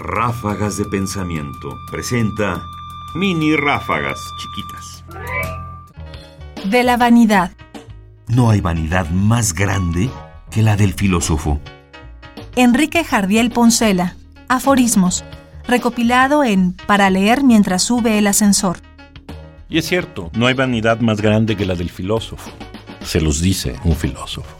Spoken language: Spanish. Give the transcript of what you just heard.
Ráfagas de Pensamiento presenta mini ráfagas chiquitas. De la vanidad. No hay vanidad más grande que la del filósofo. Enrique Jardiel Poncela. Aforismos. Recopilado en Para leer mientras sube el ascensor. Y es cierto, no hay vanidad más grande que la del filósofo. Se los dice un filósofo.